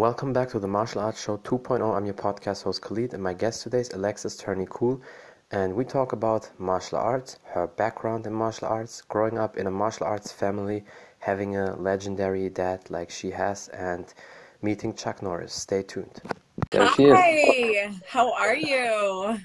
Welcome back to the Martial Arts Show 2.0. I'm your podcast host Khalid, and my guest today is Alexis Tearney Kuhl. And we talk about martial arts, her background in martial arts, growing up in a martial arts family, having a legendary dad like she has, and meeting Chuck Norris. Stay tuned. There Hi, how are you?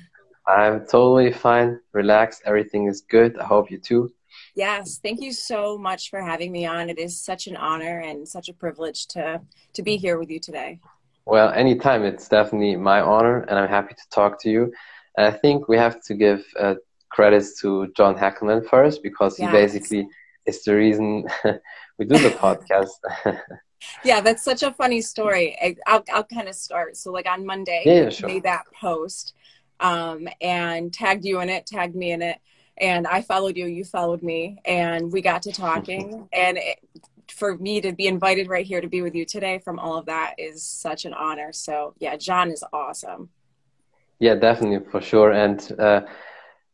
I'm totally fine, relaxed, everything is good. I hope you too. Yes, thank you so much for having me on. It is such an honor and such a privilege to to be here with you today. Well, anytime. It's definitely my honor, and I'm happy to talk to you. And I think we have to give uh, credits to John Hackleman first because yes. he basically is the reason we do the podcast. yeah, that's such a funny story. I, will I'll kind of start. So, like on Monday, yeah, yeah, sure. made that post um, and tagged you in it, tagged me in it and I followed you, you followed me, and we got to talking. and it, for me to be invited right here to be with you today from all of that is such an honor. So, yeah, John is awesome. Yeah, definitely, for sure. And uh,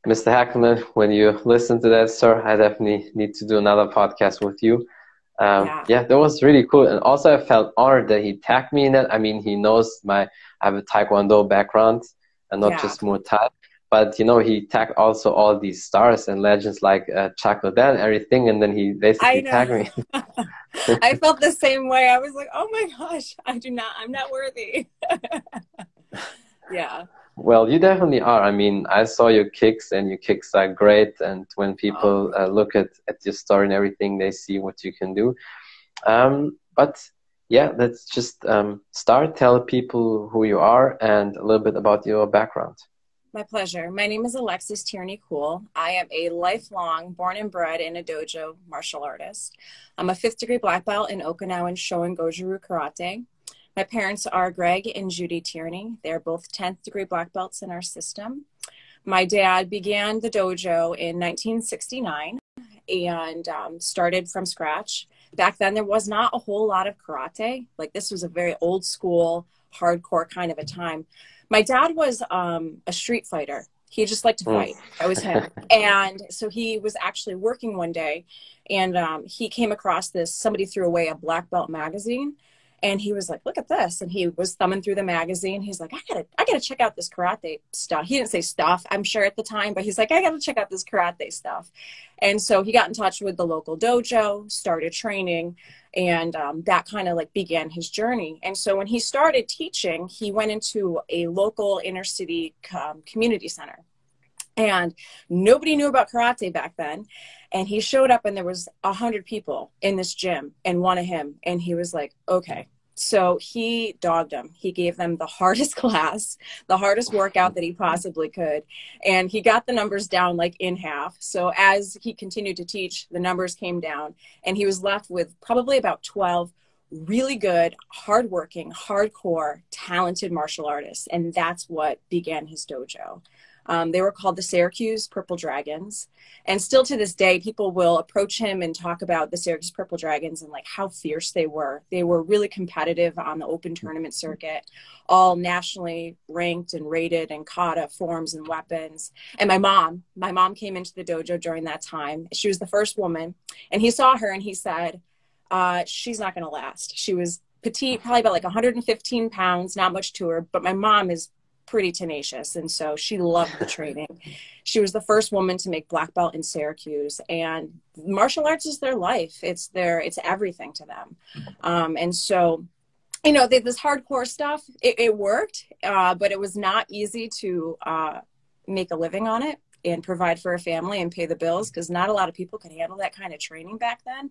Mr. Hackleman, when you listen to that, sir, I definitely need to do another podcast with you. Um, yeah. yeah, that was really cool. And also, I felt honored that he tagged me in it. I mean, he knows my I have a Taekwondo background and not yeah. just Muay Thai but you know he tagged also all these stars and legends like uh, Chuck Liddell and everything, and then he basically tagged me. I felt the same way. I was like, oh my gosh, I do not, I'm not worthy. yeah. Well, you definitely are. I mean, I saw your kicks, and your kicks are great. And when people oh. uh, look at at your story and everything, they see what you can do. Um, but yeah, let's just um, start. Tell people who you are and a little bit about your background. My pleasure. My name is Alexis Tearney Kuhl. I am a lifelong, born and bred in a dojo martial artist. I'm a fifth degree black belt in Okinawan Shoin Goju-Ryu Karate. My parents are Greg and Judy Tearney. They're both 10th degree black belts in our system. My dad began the dojo in 1969 and um, started from scratch. Back then, there was not a whole lot of karate. Like, this was a very old school, hardcore kind of a time. My dad was um, a street fighter. He just liked to hmm. fight. That was him. and so he was actually working one day and um, he came across this somebody threw away a black belt magazine and he was like look at this. And he was thumbing through the magazine. He's like i gotta i gotta check out this karate stuff. He didn't say stuff i'm sure at the time but he's like i gotta check out this karate stuff. And so he got in touch with the local dojo started training and um, that kind of like began his journey. And so when he started teaching he went into a local inner city um, community center and nobody knew about karate back then. And he showed up and there was a hundred people in this gym and one of him. And he was like okay. So he dogged them he gave them the hardest class the hardest workout that he possibly could. And he got the numbers down like in half. So as he continued to teach the numbers came down. And he was left with probably about 12 really good hardworking hardcore talented martial artists. And that's what began his dojo um, they were called the Syracuse Purple Dragons. And still to this day, people will approach him and talk about the Syracuse Purple Dragons and like how fierce they were. They were really competitive on the open tournament circuit, all nationally ranked and rated and kata forms and weapons. And my mom, my mom came into the dojo during that time. She was the first woman. And he saw her and he said, uh, She's not going to last. She was petite, probably about like 115 pounds, not much to her, but my mom is pretty tenacious. And so she loved the training. she was the first woman to make black belt in Syracuse and martial arts is their life. It's their, it's everything to them. Um, and so, you know, they, this hardcore stuff, it, it worked, uh, but it was not easy to uh, make a living on it and provide for a family and pay the bills because not a lot of people could handle that kind of training back then.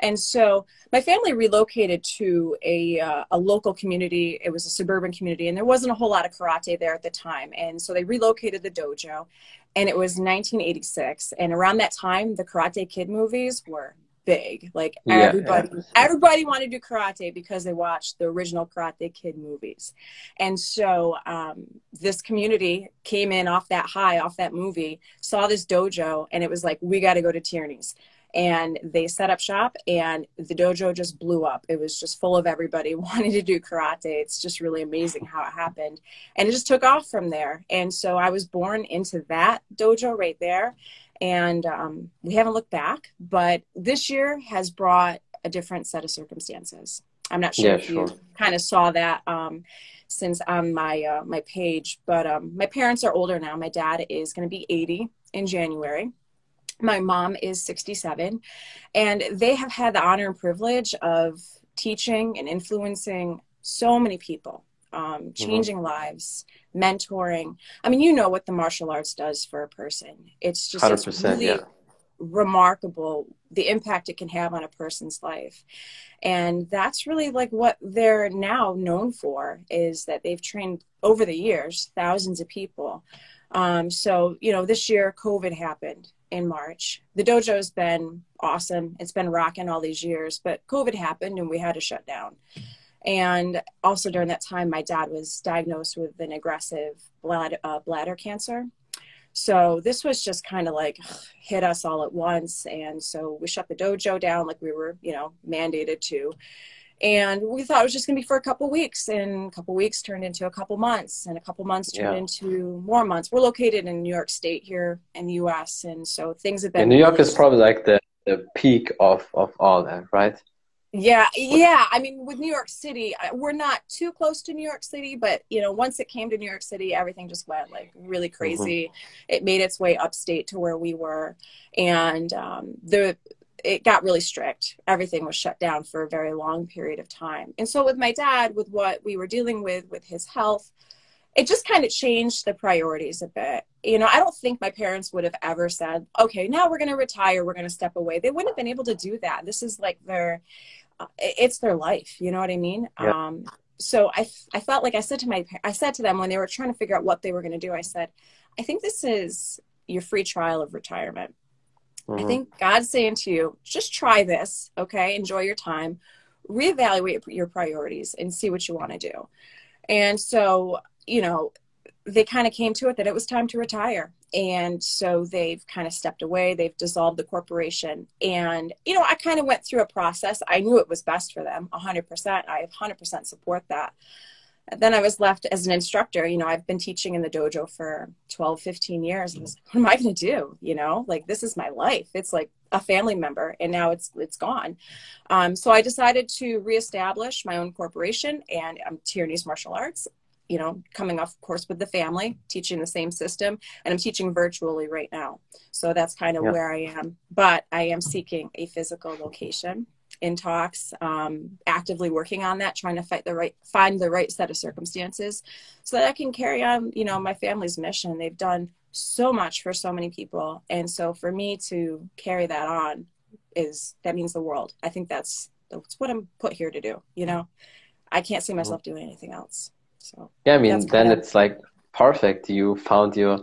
And so my family relocated to a, uh, a local community. It was a suburban community, and there wasn't a whole lot of karate there at the time. And so they relocated the dojo, and it was 1986. And around that time, the Karate Kid movies were big. Like yeah, everybody, everybody wanted to do karate because they watched the original Karate Kid movies, and so um, this community came in off that high, off that movie, saw this dojo, and it was like, we got to go to Tearney's. And they set up shop, and the dojo just blew up. It was just full of everybody wanting to do karate. It's just really amazing how it happened. And it just took off from there. And so I was born into that dojo right there and um, we haven't looked back but this year has brought a different set of circumstances I'm not sure yeah, if sure. you kind of saw that um, since on my uh, my page, but um, my parents are older now. My dad is going to be 80 in January. My mom is 67, and they have had the honor and privilege of teaching and influencing so many people, um, mm-hmm. changing mm-hmm. lives, mentoring. I mean, you know what the martial arts does for a person. It's just it's really yeah. remarkable the impact it can have on a person's life. And that's really like what they're now known for is that they've trained over the years thousands of people. Um, so, you know, this year COVID happened in March. The dojo's been awesome. It's been rocking all these years, but COVID happened and we had to shut down. And also during that time, my dad was diagnosed with an aggressive blood, uh, bladder cancer. So this was just kind of like hit us all at once. And so we shut the dojo down like we were, you know, mandated to and we thought it was just going to be for a couple weeks and a couple weeks turned into a couple months and a couple months turned yeah. into more months we're located in new york state here in the us and so things have been and new york is probably like the, the peak of of all that right yeah yeah i mean with new york city we're not too close to new york city but you know once it came to new york city everything just went like really mm-hmm. crazy mm-hmm. it made its way upstate to where we were and um, the it got really strict. Everything was shut down for a very long period of time. And so with my dad, with what we were dealing with with his health, it just kind of changed the priorities a bit. You know, I don't think my parents would have ever said, "Okay, now we're going to retire, we're going to step away." They wouldn't have been able to do that. This is like their it's their life, you know what I mean? Yeah. Um so I I felt like I said to my I said to them when they were trying to figure out what they were going to do, I said, "I think this is your free trial of retirement." Mm-hmm. I think God's saying to you, just try this, okay? Enjoy your time, reevaluate your priorities, and see what you want to do. And so, you know, they kind of came to it that it was time to retire. And so they've kind of stepped away. They've dissolved the corporation. And, you know, I kind of went through a process. I knew it was best for them 100%. I 100% support that then I was left as an instructor. You know, I've been teaching in the dojo for 12, 15 years. I was, what am I going to do? You know, like this is my life. It's like a family member, and now it's it's gone. Um, so I decided to reestablish my own corporation, and I'm Tearney's Martial Arts. You know, coming off course with the family, teaching the same system, and I'm teaching virtually right now. So that's kind of where I am. But I am seeking a physical location in talks, um, actively working on that, trying to fight the right, find the right set of circumstances, so that I can carry on, you know, my family's mission. They've done so much for so many people, and so for me to carry that on is that means the world. I think that's that's what I'm put here to do. You know, I can't see myself doing anything else. So yeah, I mean, then of... it's like perfect. You found your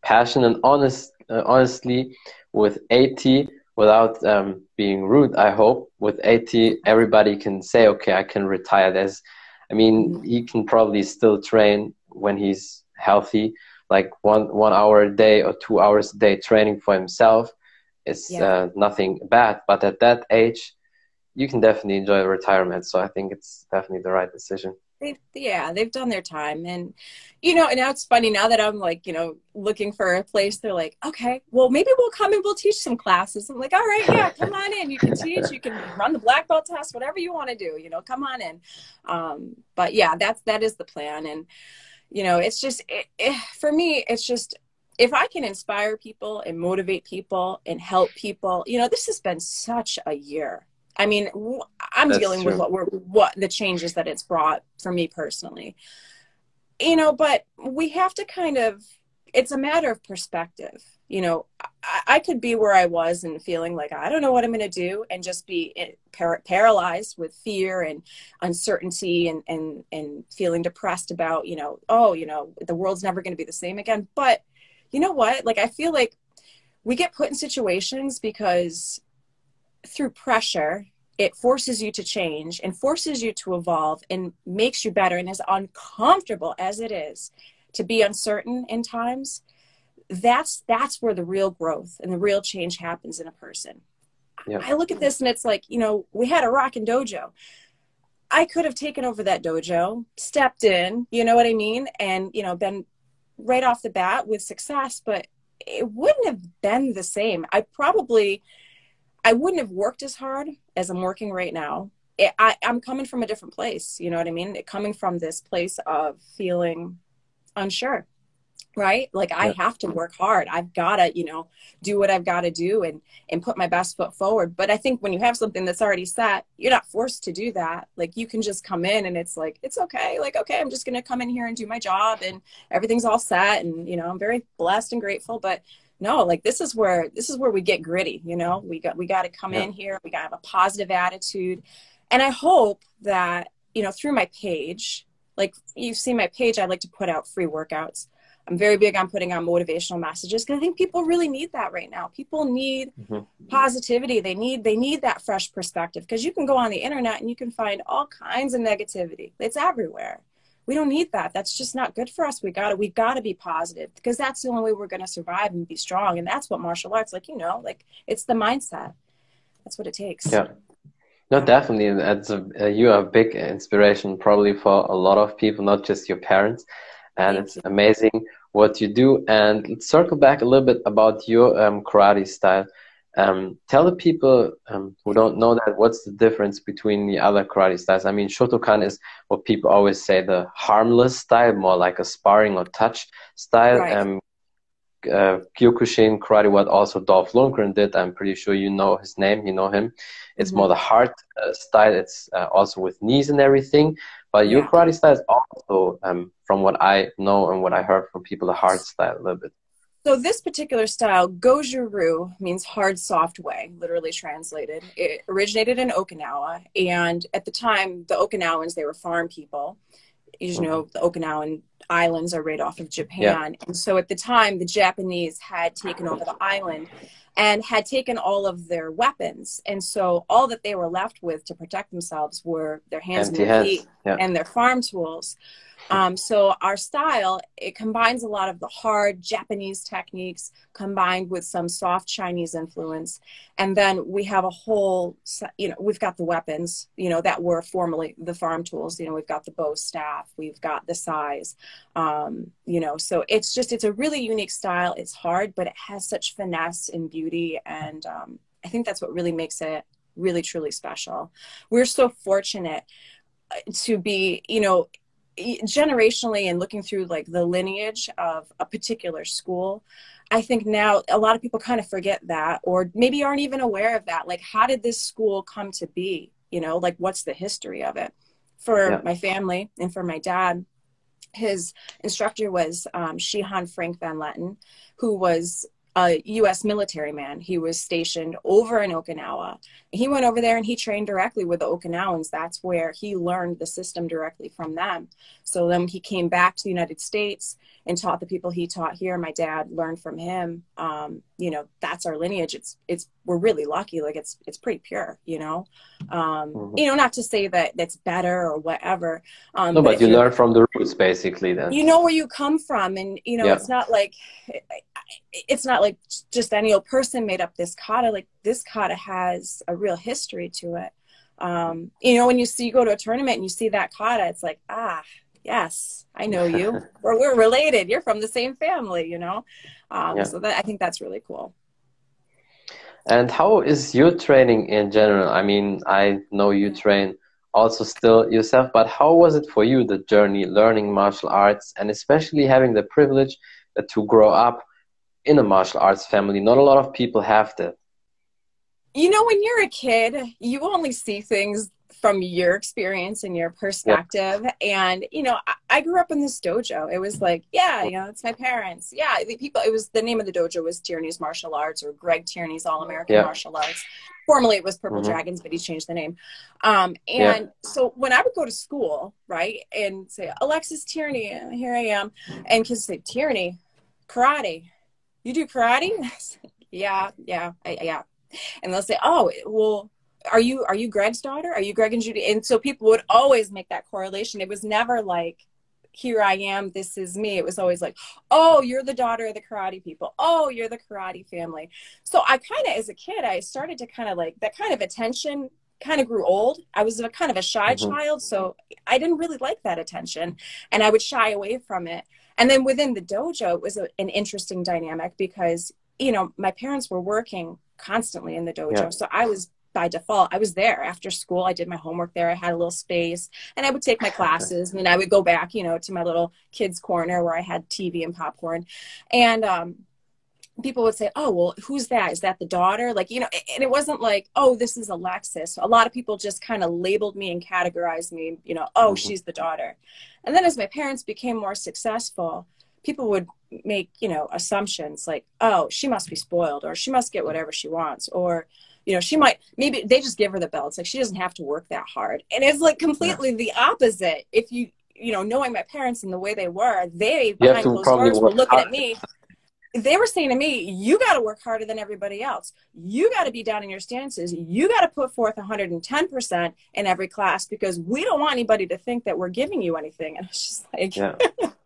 passion and honest, uh, honestly, with 80 without um, being rude, I hope with 80, everybody can say, okay, I can retire. There's, I mean, mm-hmm. he can probably still train when he's healthy, like one, one hour a day or two hours a day training for himself is yeah. uh, nothing bad. But at that age, you can definitely enjoy retirement. So I think it's definitely the right decision they yeah they've done their time. And you know and now it's funny now that i'm like you know looking for a place they're like okay well maybe we'll come and we'll teach some classes. I'm like all right yeah come on in. You can teach you can run the black belt test whatever you want to do you know come on in. Um, but yeah that's that is the plan. And you know it's just it, it, for me it's just if i can inspire people and motivate people and help people you know this has been such a year I mean, I'm That's dealing true. with what we're what the changes that it's brought for me personally. You know, but we have to kind of it's a matter of perspective. You know, I, I could be where I was and feeling like I don't know what I'm going to do and just be eh, par- paralyzed with fear and uncertainty and, and, and feeling depressed about, you know, oh, you know, the world's never going to be the same again. But you know what? Like, I feel like we get put in situations because through pressure, it forces you to change and forces you to evolve and makes you better. And as uncomfortable as it is to be uncertain in times, that's that's where the real growth and the real change happens in a person. Yeah. I look at this and it's like, you know, we had a rockin' dojo. I could have taken over that dojo, stepped in, you know what I mean, and you know, been right off the bat with success, but it wouldn't have been the same. I probably I wouldn't have worked as hard as I'm working right now. it, I, I'm coming from a different place. You know what I mean? It, coming from this place of feeling unsure right like i have to work hard i've got to you know do what i've got to do and and put my best foot forward but i think when you have something that's already set you're not forced to do that like you can just come in and it's like it's okay like okay i'm just going to come in here and do my job and everything's all set and you know i'm very blessed and grateful but no like this is where this is where we get gritty you know we got we got to come yeah. in here we got to have a positive attitude and i hope that you know through my page like you've seen my page i like to put out free workouts I'm very big on putting on motivational messages because I think people really need that right now. People need mm-hmm. positivity. They need they need that fresh perspective because you can go on the internet and you can find all kinds of negativity. It's everywhere. We don't need that. That's just not good for us. We got to we got to be positive because that's the only way we're going to survive and be strong. And that's what martial arts, like you know, like it's the mindset. That's what it takes. Yeah. No, definitely. That's a, uh, you are a big inspiration probably for a lot of people, not just your parents. And Thank it's you. amazing what you do. And let's circle back a little bit about your um, karate style. Um, tell the people um, who don't know that what's the difference between the other karate styles. I mean, Shotokan is what people always say the harmless style, more like a sparring or touch style. Right. Um, uh, Kyokushin karate, what also Dolph Lundgren did. I'm pretty sure you know his name, you know him. It's mm-hmm. more the hard uh, style. It's uh, also with knees and everything. But your karate style is also, um, from what I know and what I heard from people, a hard style a little bit. So this particular style, Goju-Ryu, means hard, soft way, literally translated. It originated in Okinawa, and at the time, the Okinawans they were farm people. You know, the Okinawan islands are right off of Japan, yeah. and so at the time, the Japanese had taken over the island, and had taken all of their weapons. And so all that they were left with to protect themselves were their hands Empty and their feet yeah. and their farm tools. Um, so our style it combines a lot of the hard Japanese techniques combined with some soft Chinese influence, and then we have a whole you know we've got the weapons you know that were formerly the farm tools. You know we've got the bow staff, we've got the sais, um, you know. So it's just it's a really unique style. It's hard, but it has such finesse and beauty, and um, I think that's what really makes it really truly special. We're so fortunate uh, to be you know generationally and looking through like the lineage of a particular school i think now a lot of people kind of forget that or maybe aren't even aware of that like how did this school come to be you know like what's the history of it for yeah. my family and for my dad his instructor was um, Shihan Frank Van Lenten, who was a U.S. military man. He was stationed over in Okinawa. He went over there and he trained directly with the Okinawans. That's where he learned the system directly from them. So then he came back to the United States and taught the people he taught here. My dad learned from him. Um, you know, that's our lineage. It's it's we're really lucky. Like it's it's pretty pure. You know, um, mm-hmm. you know, not to say that that's better or whatever. Um, no, but, but you learn from the roots, basically. Then you know where you come from, and you know yeah. it's not like it's not like just any old person made up this kata. Like this kata has a real history to it. Um, you know, when you see you go to a tournament and you see that kata, it's like ah yes, I know you. we're, we're related. You're from the same family, you know? Um, yeah. So that, I think that's really cool. And how is your training in general? I mean, I know you train also still yourself, but how was it for you, the journey learning martial arts and especially having the privilege to grow up in a martial arts family? Not a lot of people have that. You know, when you're a kid, you only see things from your experience and your perspective. Yeah. And, you know, I, I, grew up in this dojo. It was like, yeah, you know, it's my parents. Yeah, the people, it was the name of the dojo was Tearney's Martial Arts or Greg Tearney's All American yeah. Martial Arts. Formerly it was Purple mm-hmm. Dragons, but he changed the name. Um, and yeah. so when I would go to school, right, and say, Alexis Tearney, here I am, and kids say, Tearney, karate. You do karate? yeah, yeah, I, yeah. And they'll say, oh, well, are you are you Greg's daughter? Are you Greg and Judy? And so people would always make that correlation. It was never like here I am, this is me. It was always like, oh, you're the daughter of the karate people. Oh, you're the karate family. So I kind of, as a kid, I started to kind of like that kind of attention kind of grew old. I was a kind of a shy mm-hmm. child, so I didn't really like that attention and I would shy away from it. And then within the dojo, it was a, an interesting dynamic because, you know, my parents were working constantly in the dojo. Yeah. So I was by default, I was there after school. I did my homework there. I had a little space and I would take my classes and then I would go back, you know, to my little kids corner where I had TV and popcorn. And, um, people would say, "Oh, well, who's that? Is that the daughter?" Like, you know, and it wasn't like, "Oh, this is Alexis." A lot of people just kind of labeled me and categorized me, you know, "Oh, mm-hmm. she's the daughter." And then as my parents became more successful, people would make, you know, assumptions like, "Oh, she must be spoiled or she must get whatever she wants or you know, she might maybe they just give her the belt. It's like she doesn't have to work that hard. And it's like completely yeah. the opposite. If you you know, knowing my parents and the way they were, they behind closed doors were looking hard. at me. They were saying to me, "You got to work harder than everybody else. You got to be down in your stances. You got to put forth 110 percent in every class because we don't want anybody to think that we're giving you anything." And it's just like, yeah.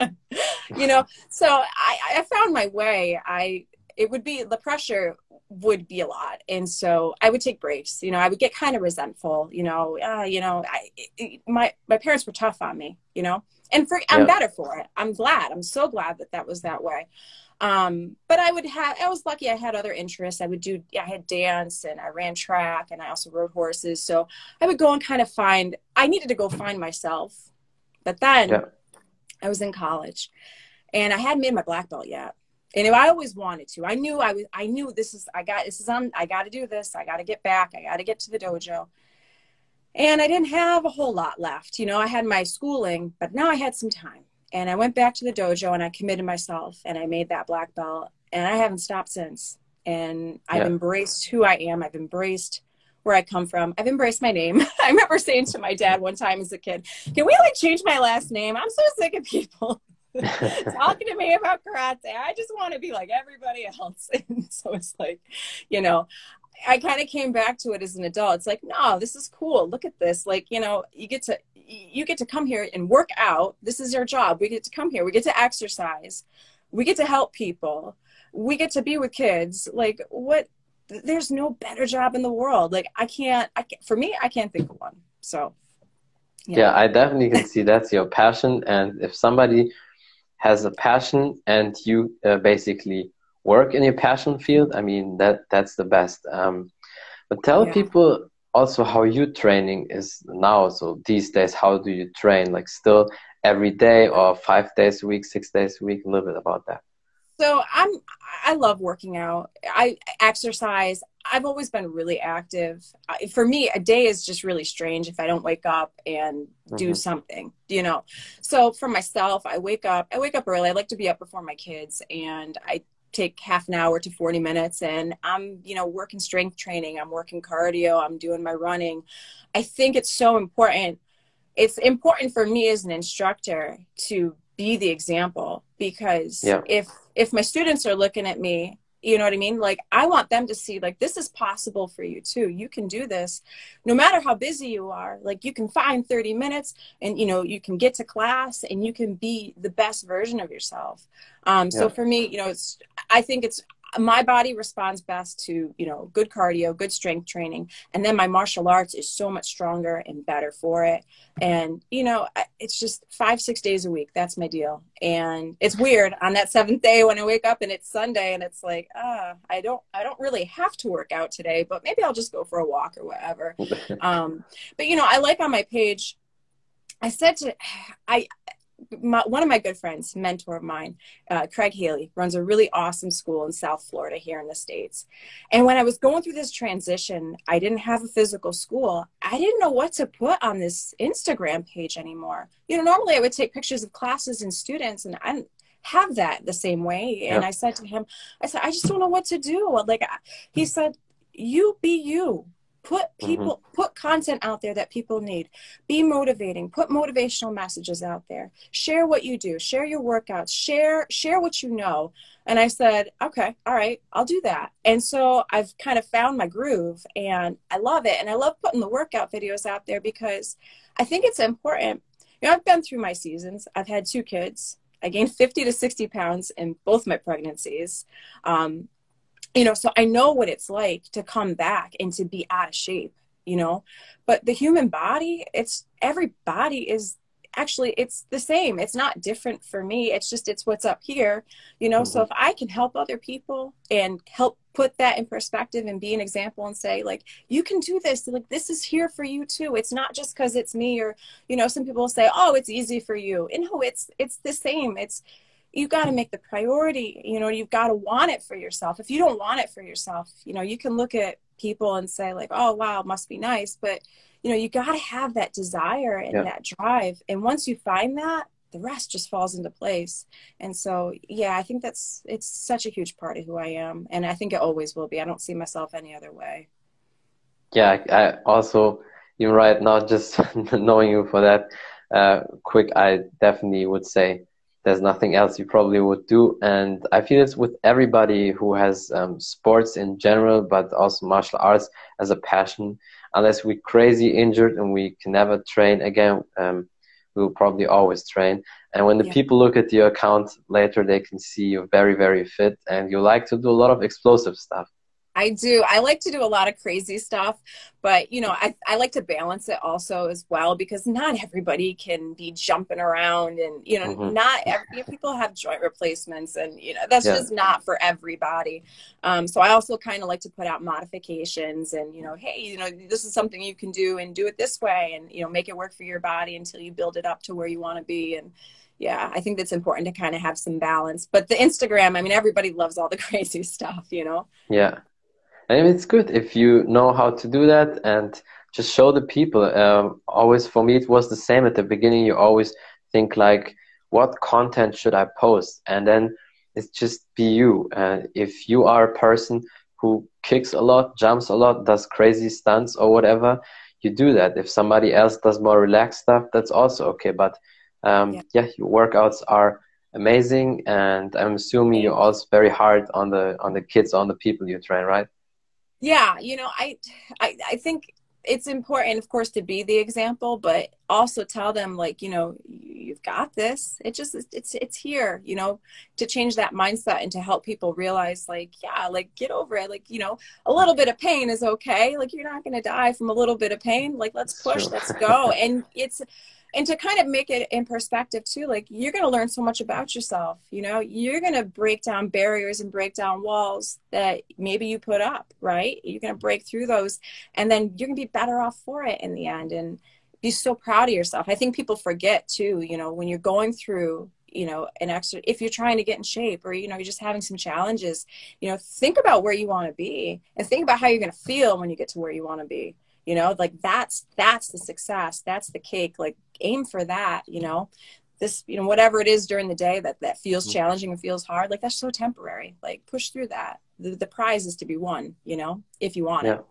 you know. So I, I found my way. I it would be the pressure would be a lot. And so i would take breaks you know i would get kind of resentful you know uh, you know I, it, my my parents were tough on me you know? And for i'm yeah. better for it. I'm glad. I'm so glad that that was that way. Um, but i would have i was lucky i had other interests. I would do i had dance and i ran track and i also rode horses. So i would go and kind of find i needed to go find myself. But then yeah. i was in college and i hadn't made my black belt yet and I always wanted to. I knew I was. I knew this is. I got this is on. I got to do this. I got to get back. I got to get to the dojo. And I didn't have a whole lot left. You know, I had my schooling, but now I had some time. And I went back to the dojo and I committed myself and I made that black belt. And I haven't stopped since. And I've yeah. embraced who I am. I've embraced where I come from. I've embraced my name. I remember saying to my dad one time as a kid, "Can we like change my last name? I'm so sick of people." talking to me about karate. I just want to be like everybody else. And so it's like, you know, I kind of came back to it as an adult. It's like, no, this is cool. Look at this. Like, you know, you get to you get to come here and work out. This is your job. We get to come here. We get to exercise. We get to help people. We get to be with kids. Like, what? There's no better job in the world. Like, I can't. I can't, for me, I can't think of one. So. Yeah. yeah, I definitely can see that's your passion. And if somebody has a passion and you uh, basically work in your passion field, I mean that that's the best. Um, but tell yeah. people also how you training is now. So these days, how do you train? Like still every day or five days a week, six days a week? A little bit about that. So I'm I love working out. I exercise. I've always been really active. For me, a day is just really strange if I don't wake up and do mm-hmm. something, you know. So for myself, I wake up. I wake up early. I like to be up before my kids, and I take half an hour to 40 minutes and i'm you know working strength training i'm working cardio i'm doing my running i think it's so important it's important for me as an instructor to be the example because yeah. if if my students are looking at me you know what i mean? Like i want them to see like this is possible for you too. You can do this. No matter how busy you are like you can find 30 minutes and you know you can get to class and you can be the best version of yourself. Um, so for me you know it's i think it's my body responds best to you know good cardio good strength training and then my martial arts is so much stronger and better for it. And you know it's just five six days a week. That's my deal. And it's weird on that seventh day when i wake up and it's sunday and it's like ah i don't i don't really have to work out today but maybe i'll just go for a walk or whatever. Um but you know i like on my page I said to I my, one of my good friends, mentor of mine, uh, Craig Haley, runs a really awesome school in South Florida here in the States. And when I was going through this transition, I didn't have a physical school. I didn't know what to put on this Instagram page anymore. You know, normally I would take pictures of classes and students, and I have that the same way. And I said to him, I said, I just don't know what to do. Like, he said, you be you put mm-hmm. people mm-hmm. put content out there that people need. Be motivating. Put motivational messages out there. Share what you do. Share your workouts. Share share what you know. And i said okay all right i'll do that. And so i've kind of found my groove and i love it. And i love putting the workout videos out there because i think it's important. You know i've been through my seasons. I've had two kids. I gained 50 to 60 pounds in both my pregnancies. Um, you know so i know what it's like to come back and to be out of shape you know? But the human body it's every body is actually it's the same. It's not different for me. It's just it's what's up here you know? Mm-hmm. so if i can help other people and help put that in perspective and be an example and say like you can do this. Like this is here for you too. It's not just because it's me or you know some people say oh it's easy for you. And no it's it's the same. It's you got to make the priority you know you've got to want it for yourself. If you don't want it for yourself you know you can look at people and say like oh wow must be nice but you know you got to have that desire and yeah. that drive and once you find that the rest just falls into place. And so yeah i think that's it's such a huge part of who i am and i think it always will be. I don't see myself any other way. Yeah i also you're right not just knowing you for that uh, quick i definitely would say there's nothing else you probably would do. And i feel it's with everybody who has um, sports in general but also martial arts as a passion. Unless we're crazy injured and we can never train again um, we will probably always train. And when the yeah. people look at your account later they can see you're very very fit and you like to do a lot of explosive stuff I do. I like to do a lot of crazy stuff, but you know, I, I like to balance it also as well because not everybody can be jumping around and you know, mm-hmm. not every people have joint replacements and you know, that's yeah. just not for everybody. Um, so I also kind of like to put out modifications and you know, hey, you know, this is something you can do and do it this way and you know, make it work for your body until you build it up to where you want to be and yeah, I think that's important to kind of have some balance. But the Instagram, I mean, everybody loves all the crazy stuff, you know? Yeah and it's good if you know how to do that and just show the people um, always for me it was the same at the beginning. You always think like what content should i post? And then it's just be you. Uh, if you are a person who kicks a lot jumps a lot does crazy stunts or whatever you do that. If somebody else does more relaxed stuff that's also okay. But um, yeah. yeah your workouts are amazing and i'm assuming you're also very hard on the on the kids on the people you train right yeah you know I, I i think it's important of course to be the example but also tell them like you know you've got this. It just it's it's here you know to change that mindset and to help people realize like yeah like get over it. Like you know a little bit of pain is okay. Like you're not going to die from a little bit of pain. Like let's push let's go. And it's and to kind of make it in perspective too like you're going to learn so much about yourself you know? You're going to break down barriers and break down walls that maybe you put up right? You're going to break through those and then you're going to be better off for it in the end and be so proud of yourself. I think people forget too you know when you're going through you know an extra if you're trying to get in shape or you know you're just having some challenges you know think about where you want to be and think about how you're going to feel when you get to where you want to be you know? Like that's that's the success that's the cake like aim for that you know this you know whatever it is during the day that that feels mm-hmm. challenging and feels hard like that's so temporary like push through that the, the prize is to be won you know if you want yeah. it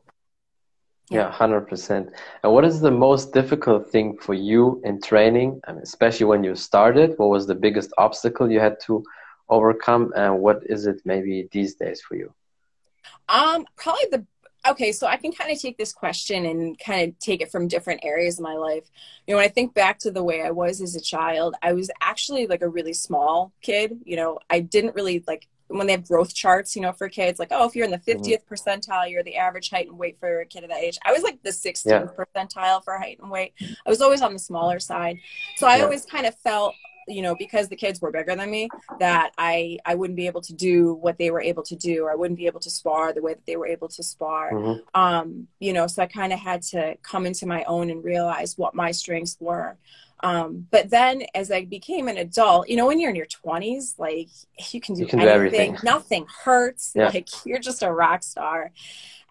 yeah, hundred percent. And what is the most difficult thing for you in training, I mean, especially when you started? What was the biggest obstacle you had to overcome, and what is it maybe these days for you? Um, probably the okay, so I can kind of take this question and kind of take it from different areas of my life. You know, when I think back to the way I was as a child, I was actually like a really small kid. You know, I didn't really like when they have growth charts, you know, for kids, like, oh, if you're in the 50th mm-hmm. percentile, you're the average height and weight for a kid of that age. I was like the 16th yeah. percentile for height and weight. I was always on the smaller side. So I yeah. always kind of felt you know because the kids were bigger than me that i i wouldn't be able to do what they were able to do or i wouldn't be able to spar the way that they were able to spar mm-hmm. um you know so i kind of had to come into my own and realize what my strengths were um, but then as I became an adult, you know, when you're in your 20s, like you can do, you can anything, do nothing hurts, yeah. like you're just a rock star.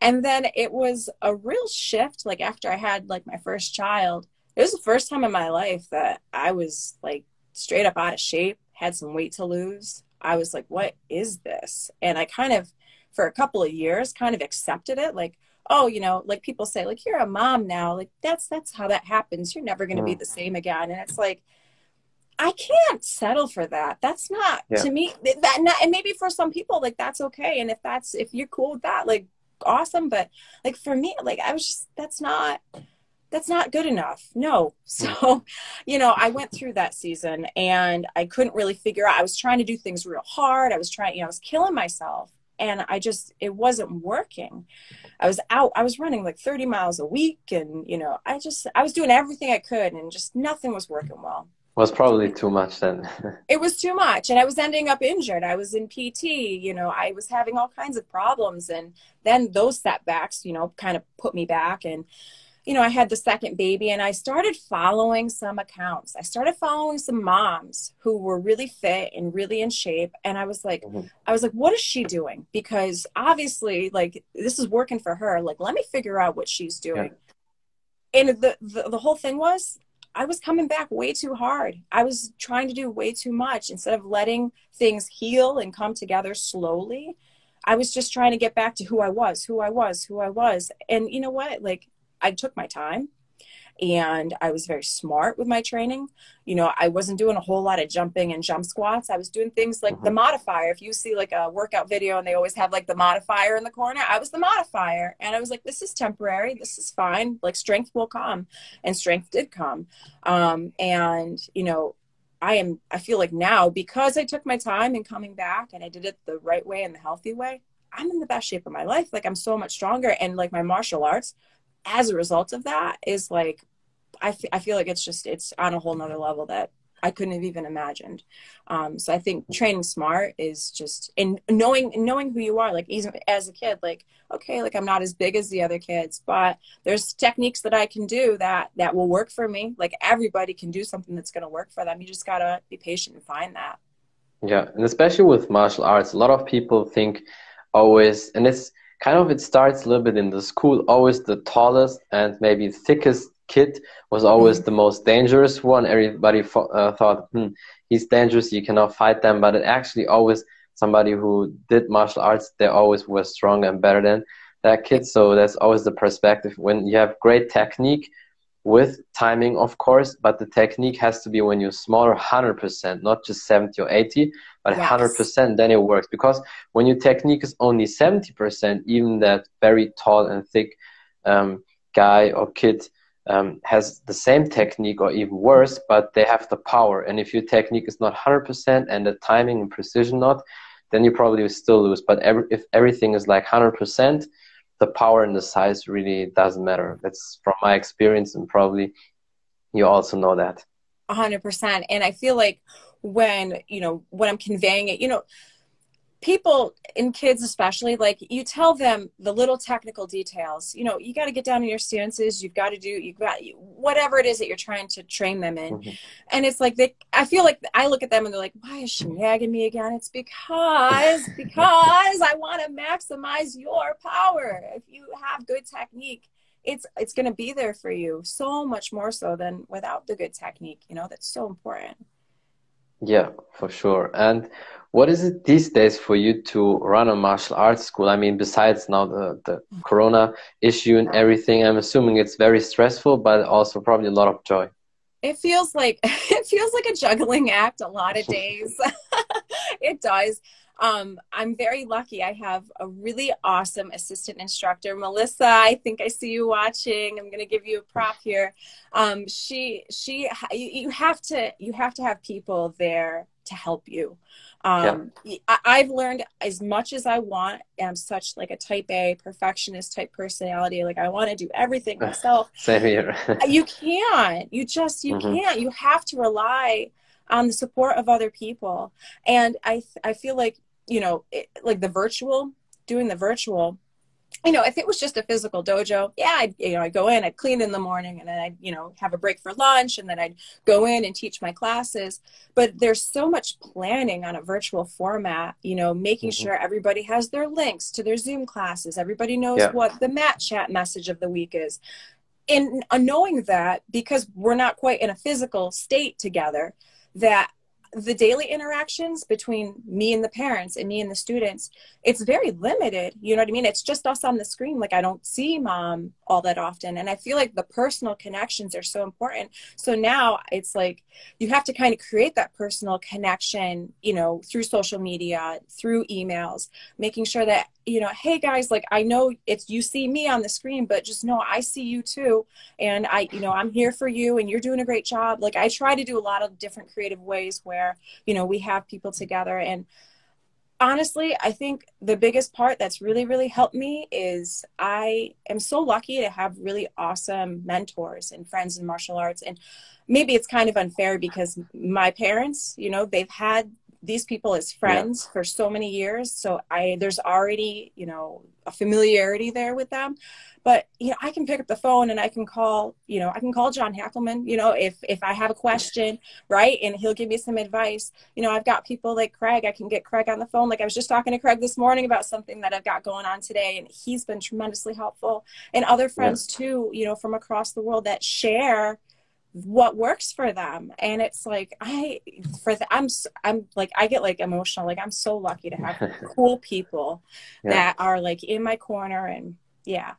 And then it was a real shift, like after I had like my first child, it was the first time in my life that I was like straight up out of shape, had some weight to lose. I was like, what is this? And I kind of, for a couple of years, kind of accepted it. Like, oh, you know, like people say, like, you're a mom now. Like, that's, that's how that happens. You're never going to be mm. the same again. And it's like, I can't settle for that. That's not yeah. to me that not, and maybe for some people like that's okay. And if that's if you're cool with that, like awesome. But like for me, like I was just that's not that's not good enough. No. So, hmm. you know, I went through that season and I couldn't really figure out. I was trying to do things real hard. I was trying, you know, I was killing myself. and I just it wasn't working. I was out I was running like 30 miles a week and you know, I just I was doing everything I could and just nothing was working well. Was probably too much then. it was too much and I was ending up injured. I was in PT, you know, I was having all kinds of problems and then those setbacks, you know, kind of put me back and you know, I had the second baby and I started following some accounts. I started following some moms who were really fit and really in shape. And I was like, mm-hmm. I was like, what is she doing? Because obviously, like, this is working for her. Like, let me figure out what she's doing. Yeah. And the, the, the whole thing was, I was coming back way too hard. I was trying to do way too much instead of letting things heal and come together slowly. I was just trying to get back to who I was, who I was, who I was. And you know what? Like, I took my time and I was very smart with my training. You know, I wasn't doing a whole lot of jumping and jump squats. I was doing things like the mm-hmm. modifier. If you see like a workout video and they always have like the modifier in the corner, I was the modifier. And I was like, this is temporary. This is fine. Like strength will come. And strength did come. Um, and, you know, I am, I feel like now because I took my time in coming back and I did it the right way and the healthy way, I'm in the best shape of my life. Like I'm so much stronger. And like my martial arts, as a result of that is like I, f- I feel like it's just it's on a whole nother level that I couldn't have even imagined. Um, so I think training smart is just in knowing knowing who you are. Like even as a kid, like okay, like I'm not as big as the other kids, but there's techniques that I can do that that will work for me. Like everybody can do something that's going to work for them. You just gotta be patient and find that. Yeah, and especially with martial arts, a lot of people think always, and it's kind of it starts a little bit in the school. Always the tallest and maybe thickest kid was always mm-hmm. the most dangerous one. Everybody uh, thought, hmm, he's dangerous. You cannot fight them. But it actually always somebody who did martial arts. They always were stronger and better than that kid. So that's always the perspective. When you have great technique, with timing, of course, but the technique has to be when you're smaller, 100%, not just 70 or 80, but yes. 100%, then it works. Because when your technique is only 70%, even that very tall and thick um, guy or kid um, has the same technique or even worse, but they have the power. And if your technique is not 100% and the timing and precision not, then you probably will still lose. But every, if everything is like 100%, the power and the size really doesn't matter. That's from my experience, and probably you also know that. Hundred percent. And I feel like when you know when I'm conveying it, you know, people and kids especially like you tell them the little technical details. You know you got to get down in your stances you've got to do you've got whatever it is that you're trying to train them in. Mm-hmm. and it's like they i feel like i look at them and they're like why is she nagging me again? It's because because i want to maximize your power. If you have good technique it's it's going to be there for you. So much more so than without the good technique you know that's so important yeah for sure and what is it these days for you to run a martial arts school? I mean, besides now the, the corona issue and everything, I'm assuming it's very stressful, but also probably a lot of joy. It feels like it feels like a juggling act a lot of days. it does. Um, I'm very lucky. I have a really awesome assistant instructor, Melissa. I think I see you watching. I'm going to give you a prop here. Um, she, she, you have to, you have to have people there to help you. Um, yeah. I, have learned as much as I want. I'm such like a type A perfectionist type personality. Like I want to do everything myself. Same here. you can't. You just you mm-hmm. can't. You have to rely on the support of other people. And I I feel like you know it, like the virtual doing the virtual you know, if it was just a physical dojo, yeah, I'd, you know, I'd go in, I'd clean in the morning and then I'd, you know, have a break for lunch and then I'd go in and teach my classes. But there's so much planning on a virtual format, you know, making mm-hmm. sure everybody has their links to their Zoom classes. Everybody knows yeah. what the mat chat message of the week is. And knowing that, because we're not quite in a physical state together, that the daily interactions between me and the parents and me and the students it's very limited you know what i mean? It's just us on the screen like i don't see mom all that often. And i feel like the personal connections are so important. So now it's like you have to kind of create that personal connection you know through social media through emails making sure that you know hey guys like i know it's you see me on the screen but just know i see you too. And i you know i'm here for you and you're doing a great job. Like i try to do a lot of different creative ways where you know we have people together and honestly, I think the biggest part that's really, really helped me is I am so lucky to have really awesome mentors and friends in martial arts. And maybe it's kind of unfair because my parents, you know, they've had these people as friends yeah. for so many years. So I there's already, you know, a familiarity there with them but you know i can pick up the phone and i can call you know i can call john hackleman you know if if i have a question right and he'll give me some advice you know i've got people like craig i can get craig on the phone like i was just talking to craig this morning about something that i've got going on today and he's been tremendously helpful and other friends yeah. too you know from across the world that share what works for them and it's like i for the, i'm i'm like i get like emotional like i'm so lucky to have cool people yeah. that are like in my corner and yeah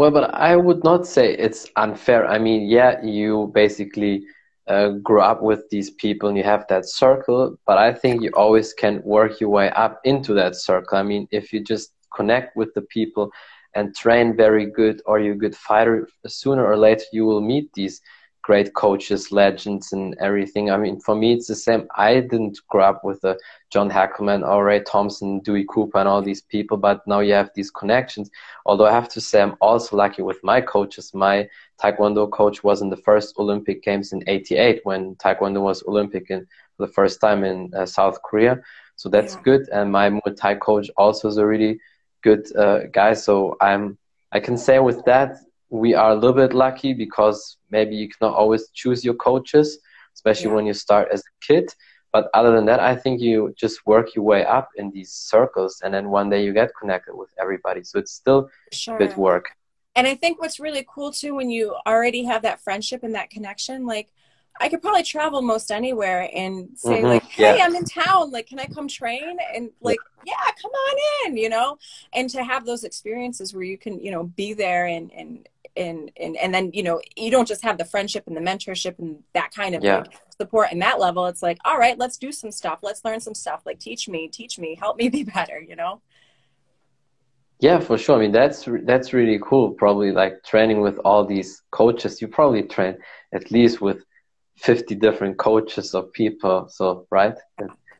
well, but I would not say it's unfair. I mean, yeah, you basically uh, grow up with these people and you have that circle, but I think you always can work your way up into that circle. I mean, if you just connect with the people and train very good or you're a good fighter, sooner or later you will meet these great coaches, legends, and everything. I mean, for me, it's the same. I didn't grow up with a John Hackleman or Ray Thompson, Dewey Cooper, and all these people, but now you have these connections. Although I have to say, I'm also lucky with my coaches. My Taekwondo coach was in the first Olympic Games in '88 when Taekwondo was Olympic in for the first time in uh, South Korea. So that's yeah. good. And my Muay Thai coach also is a really good uh, guy. So I'm I can say with that we are a little bit lucky because maybe you cannot always choose your coaches, especially yeah. when you start as a kid. But other than that, I think you just work your way up in these circles, and then one day you get connected with everybody. So it's still sure. good work. And I think what's really cool too, when you already have that friendship and that connection, like I could probably travel most anywhere and say mm-hmm. like, "Hey, yeah. I'm in town. Like, can I come train?" And like, yeah. yeah, come on in. You know, and to have those experiences where you can, you know, be there and and and and and then you know you don't just have the friendship and the mentorship and that kind of yeah. like support and that level it's like all right let's do some stuff. Let's learn some stuff. Like teach me teach me. Help me be better you know? Yeah for sure. I mean that's that's really cool. Probably like training with all these coaches. You probably train at least with 50 different coaches of people so right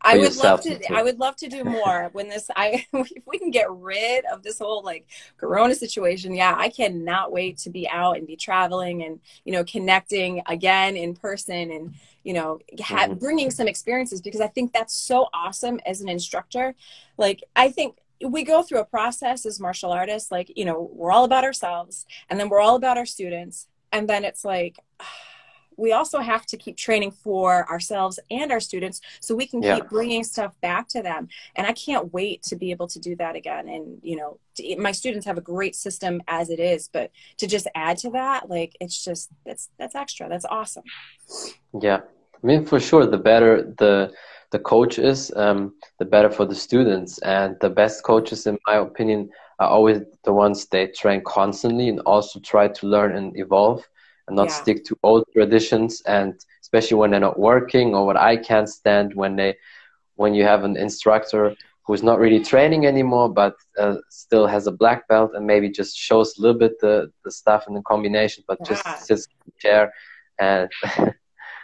I would love to. Too. I would love to do more when this. I if we can get rid of this whole like Corona situation. Yeah, I cannot wait to be out and be traveling and you know connecting again in person and you know ha- mm-hmm. bringing some experiences because I think that's so awesome as an instructor. Like I think we go through a process as martial artists. Like you know we're all about ourselves and then we're all about our students and then it's like we also have to keep training for ourselves and our students so we can yeah. keep bringing stuff back to them. And i can't wait to be able to do that again. And you know to, my students have a great system as it is but to just add to that like it's just that's that's extra. That's awesome. Yeah. I mean for sure the better the the coach is um, the better for the students. And the best coaches in my opinion are always the ones they train constantly and also try to learn and evolve and not yeah. stick to old traditions and especially when they're not working or what i can't stand when they when you have an instructor who's not really training anymore but uh, still has a black belt and maybe just shows a little bit the, the stuff and the combination but yeah. just sits in the chair and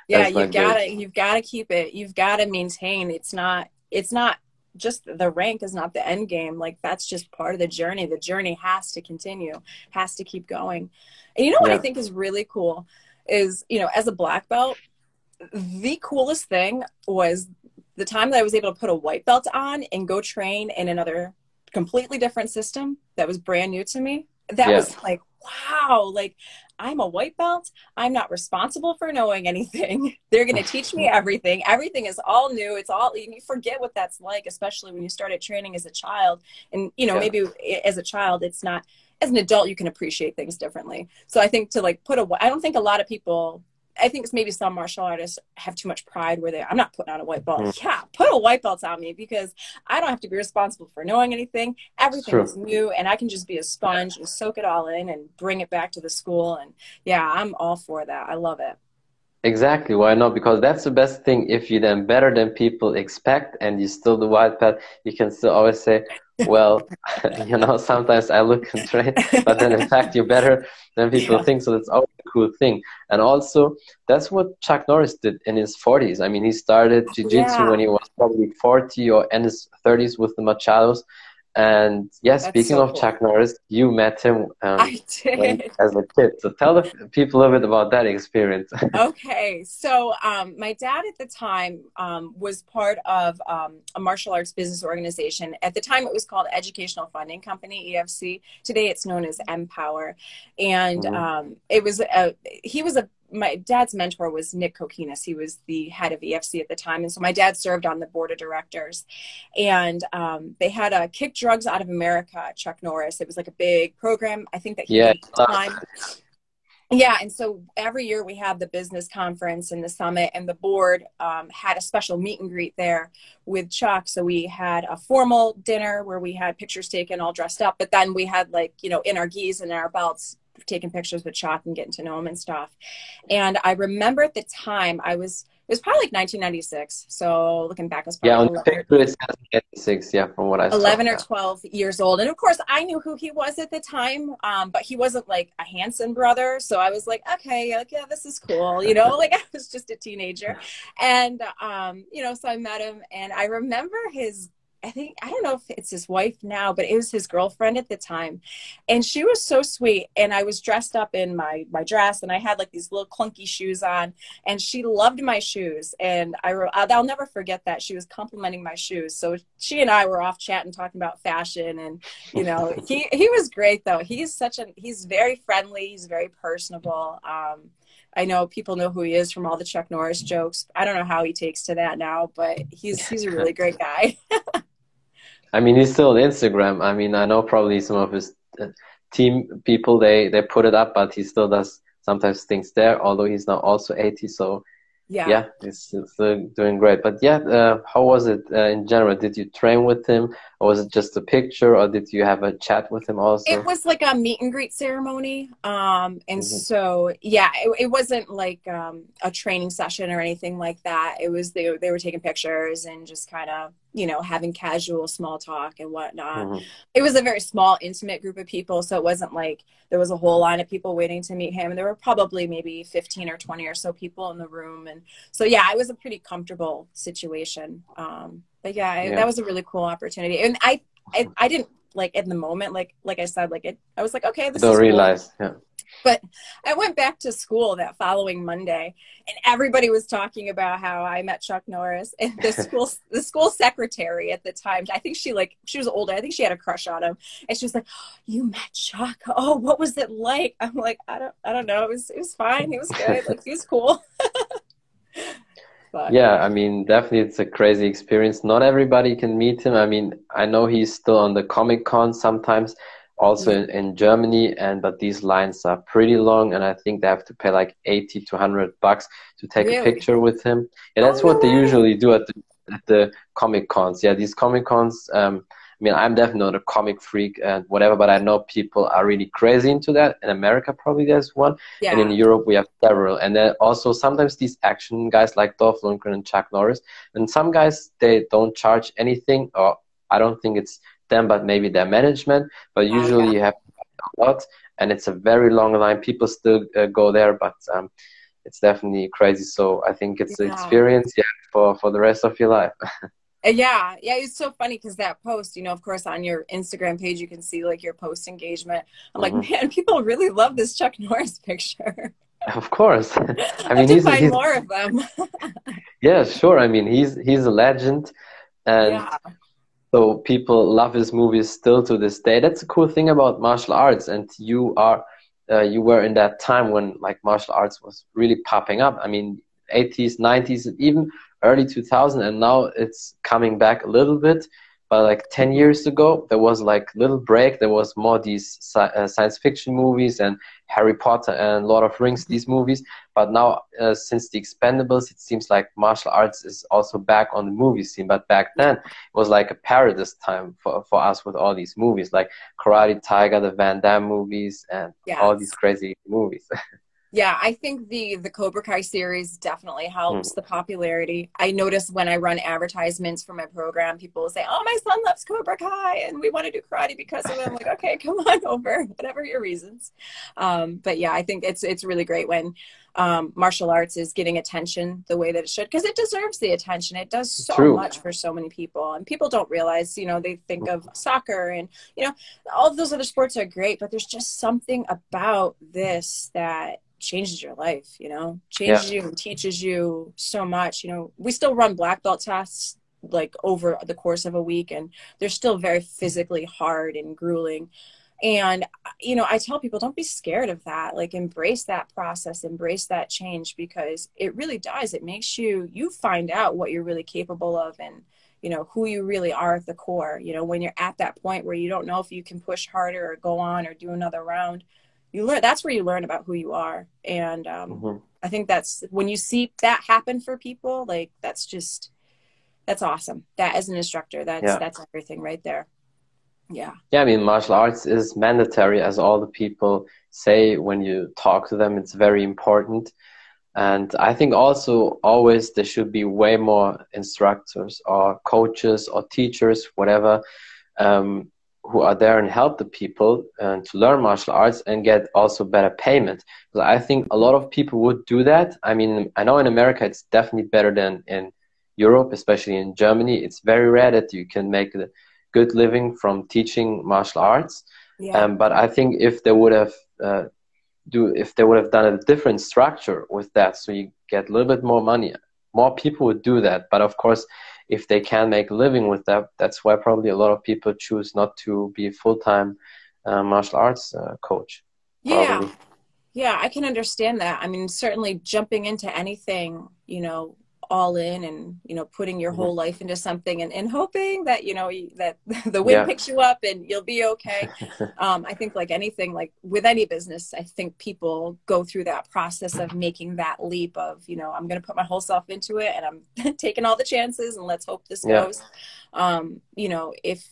yeah you've got to you've got to keep it you've got to maintain it's not it's not just the rank is not the end game like that's just part of the journey the journey has to continue has to keep going and you know what yeah. I think is really cool is, you know, as a black belt, the coolest thing was the time that I was able to put a white belt on and go train in another completely different system that was brand new to me. That yeah. was like, wow, like I'm a white belt. I'm not responsible for knowing anything. They're going to teach me everything. Everything is all new. It's all, you forget what that's like, especially when you started training as a child. And, you know, yeah. maybe as a child, it's not, as an adult you can appreciate things differently so i think to like put a i don't think a lot of people I think maybe some martial artists have too much pride where they I'm not putting on a white belt. Mm. Yeah, put a white belt on me because I don't have to be responsible for knowing anything. Everything is new and I can just be a sponge and soak it all in and bring it back to the school and yeah, I'm all for that. I love it. Exactly. Why not? Because that's the best thing. If you then better than people expect and you still the white belt, you can still always say, well, you know, sometimes I look and train, but then in fact you're better than people yeah. think. So that's always a cool thing. And also, that's what Chuck Norris did in his 40s. I mean, he started jiu-jitsu yeah. when he was probably 40 or in his 30s with the Machados. And yeah, That's speaking so of cool. Chuck Norris, you met him um, I did. as a kid. So tell the people a little bit about that experience. okay. So um, my dad at the time um, was part of um, a martial arts business organization. At the time, it was called Educational Funding Company, EFC. Today, it's known as Empower. And mm-hmm. Um, it was a, he was a my dad's mentor was Nick Kokinas. He was the head of EFC at the time. And so my dad served on the board of directors. And um, they had a Kick Drugs Out of America, Chuck Norris. It was like a big program. I think that he yeah. time. Yeah, and so every year we have the business conference and the summit, and the board um, had a special meet and greet there with Chuck. So we had a formal dinner where we had pictures taken, all dressed up, but then we had like you know in our gis and in our belts, taking pictures with Chuck and getting to know him and stuff. And I remember at the time I was it was probably like 1996. So looking back, I was yeah, on the picture it's 1996. Yeah, from what I 11 or 12 years old, and of course I knew who he was at the time, um, but he wasn't like a Hanson brother. So I was like, okay, like yeah, this is cool, you know. like I was just a teenager, and um, you know, so I met him, and I remember his I think I don't know if it's his wife now, but it was his girlfriend at the time, and she was so sweet. And I was dressed up in my my dress, and I had like these little clunky shoes on, and she loved my shoes. And I I'll never forget that she was complimenting my shoes. So she and I were off chatting, talking about fashion, and you know he he was great though. He's such a he's very friendly. He's very personable. Um, I know people know who he is from all the Chuck Norris jokes. I don't know how he takes to that now, but he's he's a really great guy. I mean, he's still on Instagram. I mean, I know probably some of his uh, team people they they put it up, but he still does sometimes things there. Although he's now also 80, so yeah, yeah, he's, still doing great. But yeah, uh, how was it uh, in general? Did you train with him, or was it just a picture, or did you have a chat with him also? It was like a meet and greet ceremony, um, and mm-hmm. so yeah, it, it wasn't like um, a training session or anything like that. It was they they were taking pictures and just kind of you know, having casual small talk and whatnot. Mm-hmm. It was a very small, intimate group of people. So it wasn't like there was a whole line of people waiting to meet him. And there were probably maybe 15 or 20 or so people in the room. And so, yeah, it was a pretty comfortable situation. Um, but yeah, yeah. that was a really cool opportunity. And I, I, I didn't like in the moment, like, like I said, like it, I was like, okay, this Don't is realize. Cool. Yeah but I went back to school that following Monday, and everybody was talking about how I met Chuck Norris and the school the school secretary at the time. I think she like she was older. I think she had a crush on him, and she was like, oh, "You met Chuck? Oh, what was it like?" I'm like, "I don't, I don't know. It was, it was fine. He was good. like he was cool." but, yeah, I mean, definitely, it's a crazy experience. Not everybody can meet him. I mean, I know he's still on the Comic Con sometimes also in, in, Germany, and but these lines are pretty long, and I think they have to pay like eighty to hundred bucks to take really? a picture with him. Yeah, that's oh, what they usually do at the, at the comic cons. Yeah, these comic cons. Um, I mean, I'm definitely not a comic freak and whatever, but I know people are really crazy into that. In America, probably there's one, yeah. and in Europe we have several. And then also sometimes these action guys like Dolph Lundgren and Chuck Norris, and some guys they don't charge anything, or I don't think it's them, but maybe their management. But usually oh, yeah. you have a lot, and it's a very long line. People still uh, go there, but um, it's definitely crazy. So I think it's yeah. an experience, yeah, for for the rest of your life. Uh, yeah, yeah, it's so funny because that post, you know, of course, on your Instagram page, you can see like your post engagement. I'm mm-hmm. like, man, people really love this Chuck Norris picture. Of course, I mean, I he's, find he's, more of them. yeah, sure. I mean, he's he's a legend, and yeah. So people love his movies still to this day. That's a cool thing about martial arts. And you are, uh, you were in that time when like martial arts was really popping up. I mean, 80s, 90s, even early 2000, and now it's coming back a little bit but like 10 years ago there was like little break there was more these sci- uh, science fiction movies and harry potter and lord of rings these movies. But now uh, since the expendables it seems like martial arts is also back on the movie scene. But back then it was like a paradise time for, for us with all these movies like karate tiger the van damme movies and yes. all these crazy movies Yeah, I think the the Cobra Kai series definitely helps mm. the popularity. I notice when I run advertisements for my program, people will say, "Oh, my son loves Cobra Kai, and we want to do karate because of him." I'm like, okay, come on over, whatever your reasons. Um, but yeah, I think it's it's really great when um, martial arts is getting attention the way that it should because it deserves the attention. It does so True. much for so many people, and people don't realize. You know, they think of soccer and you know all of those other sports are great, but there's just something about this that changes your life. You know, changes yeah. you and teaches you so much. You know, we still run black belt tests like over the course of a week, and they're still very physically hard and grueling and you know i tell people don't be scared of that like embrace that process embrace that change because it really does it makes you you find out what you're really capable of and you know who you really are at the core you know when you're at that point where you don't know if you can push harder or go on or do another round you learn that's where you learn about who you are. And um, mm-hmm. i think that's when you see that happen for people like that's just that's awesome. That as an instructor that's yeah. that's everything right there. Yeah. Yeah i mean martial arts is mandatory as all the people say when you talk to them it's very important. And i think also always there should be way more instructors or coaches or teachers whatever um, who are there and help the people uh, to learn martial arts and get also better payment because i think a lot of people would do that i mean i know in america it's definitely better than in europe especially in germany it's very rare that you can make a good living from teaching martial arts. Yeah. Um, but I think if they would have uh, do if they would have done a different structure with that, so you get a little bit more money, more people would do that. But of course, if they can make a living with that, that's why probably a lot of people choose not to be a full time uh, martial arts uh, coach. Probably. Yeah. Yeah, I can understand that. I mean, certainly jumping into anything, you know, all in and you know putting your mm-hmm. whole life into something and, and hoping that you know that the wind yeah. picks you up and you'll be okay um, i think like anything like with any business i think people go through that process of making that leap of you know i'm going to put my whole self into it and i'm taking all the chances and let's hope this yeah. goes um, you know if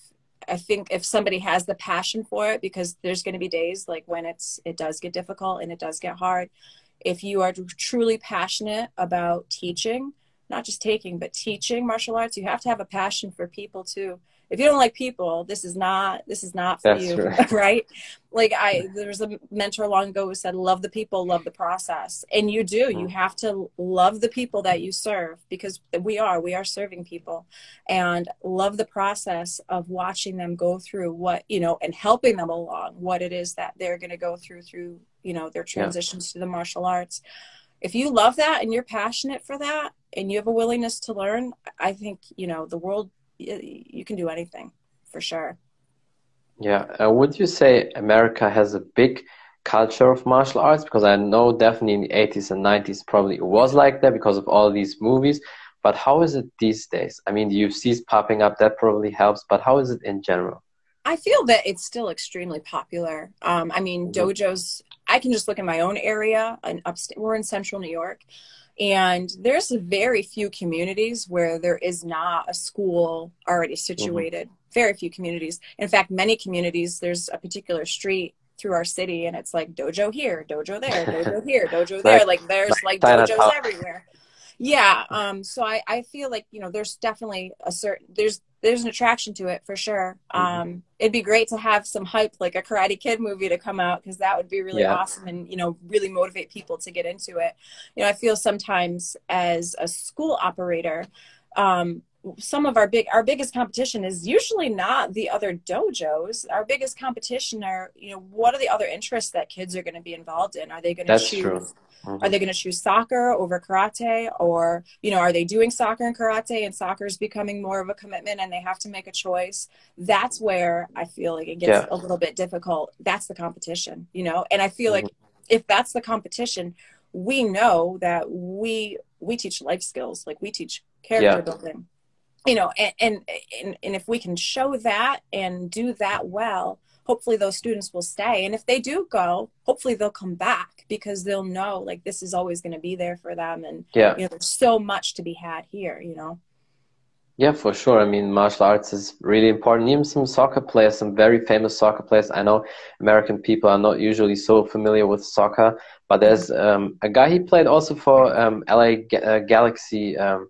I think if somebody has the passion for it, because there's going to be days like when it's it does get difficult and it does get hard. If you are truly passionate about teaching, not just taking but teaching martial arts you have to have a passion for people too if you don't like people this is not this is not for That's you right. right like i there was a mentor long ago who said love the people love the process and you do you mm. have to love the people that you serve because we are we are serving people and love the process of watching them go through what you know and helping them along what it is that they're going to go through through you know their transitions yeah. to the martial arts if you love that and you're passionate for that and you have a willingness to learn i think you know the world you can do anything for sure yeah uh, would you say america has a big culture of martial arts because i know definitely in the 80s and 90s probably it was like that because of all these movies but how is it these days i mean the ufc's popping up that probably helps but how is it in general I feel that it's still extremely popular. Um, I mean, dojos. I can just look in my own area. And upstate, we're in Central New York, and there's very few communities where there is not a school already mm-hmm. situated. Mm-hmm. Very few communities. In fact, many communities, there's a particular street through our city and it's like dojo here, dojo there, dojo here, dojo there. Like there's like dojos everywhere. Yeah. Um, so I, I feel like, you know, there's definitely a certain, there's, there's an attraction to it for sure. Mm-hmm. Um, it'd be great to have some hype, like a Karate Kid movie to come out, because that would be really yeah. awesome and you know really motivate people to get into it. You know, I feel sometimes as a school operator, um, some of our big our biggest competition is usually not the other dojos our biggest competition are you know what are the other interests that kids are going to be involved in are they going to choose Mm-hmm. Are they going to choose soccer over karate? Or, you know, are they doing soccer and karate and soccer is becoming more of a commitment and they have to make a choice? That's where I feel like it gets yeah. a little bit difficult. That's the competition, you know? And I feel mm-hmm. like if that's the competition, we know that we we teach life skills, like we teach character yeah. building. You know, and, and and and if we can show that and do that well, hopefully those students will stay. And if they do go, hopefully they'll come back because they'll know like this is always going to be there for them. And yeah, you know, there's so much to be had here, you know? Yeah, for sure. I mean, martial arts is really important. Even some soccer players, some very famous soccer players. I know American people are not usually so familiar with soccer, but there's um, a guy he played also for um, LA uh, Galaxy, um,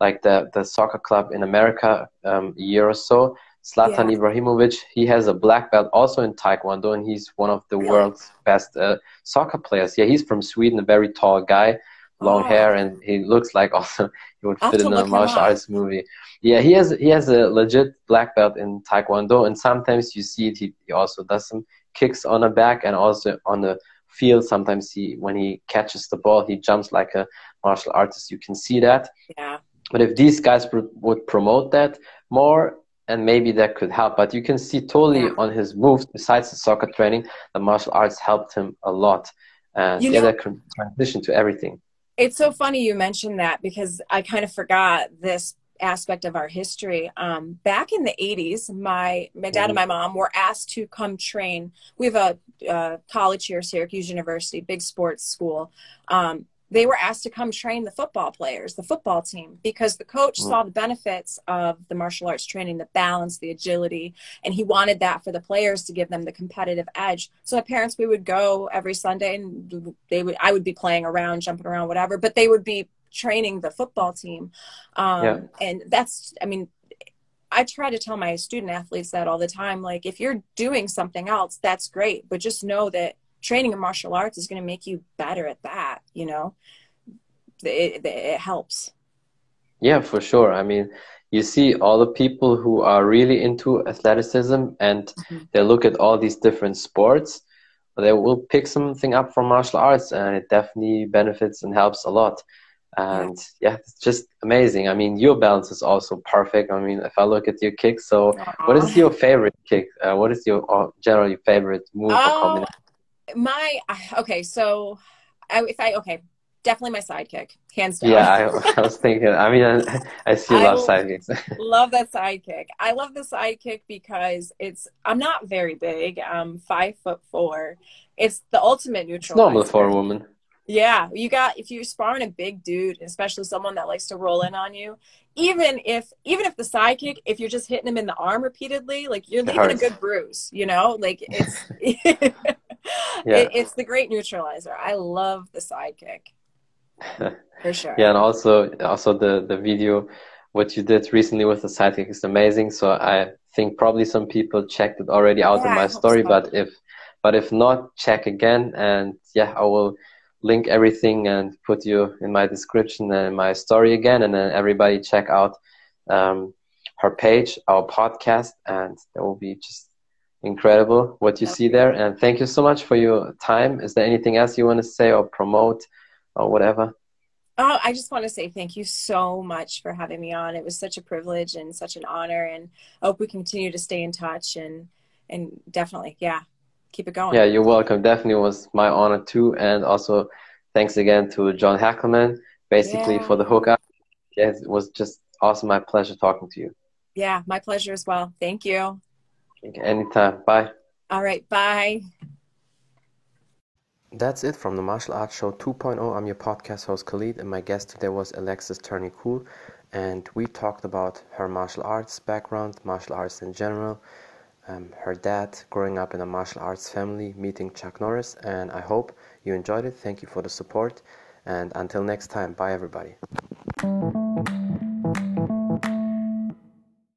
like the the soccer club in America, um, a year or so. Zlatan yeah. Ibrahimovic. He has a black belt also in Taekwondo, and he's one of the world's best uh, soccer players. Yeah, he's from Sweden, a very tall guy long oh. hair, and he looks like also he would fit in a martial arts movie. Yeah, he has he has a legit black belt in Taekwondo, and sometimes you see it. He, he also does some kicks on the back and also on the field. Sometimes he when he catches the ball, he jumps like a martial artist. You can see that. Yeah. But if these guys pr- would promote that more, and maybe that could help. But you can see totally on his moves, besides the soccer training, the martial arts helped him a lot. And you yeah, know, that transition to everything. It's so funny you mentioned that because I kind of forgot this aspect of our history. Um, back in the 80s, my, my dad and my mom were asked to come train. We have a, a college here, Syracuse University, big sports school. Um, they were asked to come train the football players, the football team, because the coach saw the benefits of the martial arts training, the balance, the agility, and he wanted that for the players to give them the competitive edge. So the parents, we would go every Sunday, and they would, I would be playing around, jumping around, whatever, but they would be training the football team, um, yeah. and that's, I mean, I try to tell my student athletes that all the time. Like, if you're doing something else, that's great, but just know that training in martial arts is going to make you better at that you know? It, it, helps. Yeah for sure. I mean you see all the people who are really into athleticism and mm-hmm. they look at all these different sports they will pick something up from martial arts and it definitely benefits and helps a lot. And yeah, yeah it's just amazing. I mean your balance is also perfect. I mean if i look at your kick so Aww. what is your favorite kick? Uh, what is your uh, generally favorite move oh, or combination my okay, so I, if I okay, definitely my sidekick, hands down. Yeah, I, I was thinking. I mean, I, I see a lot of sidekicks. love that sidekick. I love the sidekick because it's. I'm not very big. I'm five foot four. It's the ultimate neutral. It's normal for a woman. Yeah, you got if you're sparring a big dude, especially someone that likes to roll in on you, even if even if the sidekick, if you're just hitting him in the arm repeatedly, like you're leaving a good bruise, you know? Like it's yeah. It, it's the great neutralizer. I love the sidekick. For sure. yeah, and also also the the video what you did recently with the sidekick is amazing. So I think probably some people checked it already out yeah, in my story, so. but if but if not, check again and yeah, I will link everything and put you in my description and my story again and then everybody check out um, her page our podcast and there will be just incredible what you see there and thank you so much for your time is there anything else you want to say or promote or whatever Oh, I just want to say thank you so much for having me on. It was such a privilege and such an honor, and I hope we continue to stay in touch and and definitely, yeah, keep it going. Yeah, you're welcome. Definitely was my honor too. And also thanks again to John Hackleman, basically yeah. for the hookup. Yeah, it was just awesome. My pleasure talking to you. Yeah, my pleasure as well. Thank you. Anytime. Bye. All right. Bye. That's it from the Martial Arts Show 2.0. I'm your podcast host Khalid, and my guest today was Alexis Tearney Kuhl. And we talked about her martial arts background, martial arts in general, um, her dad growing up in a martial arts family, meeting Chuck Norris, and I hope you enjoyed it. Thank you for the support, and until next time, bye everybody.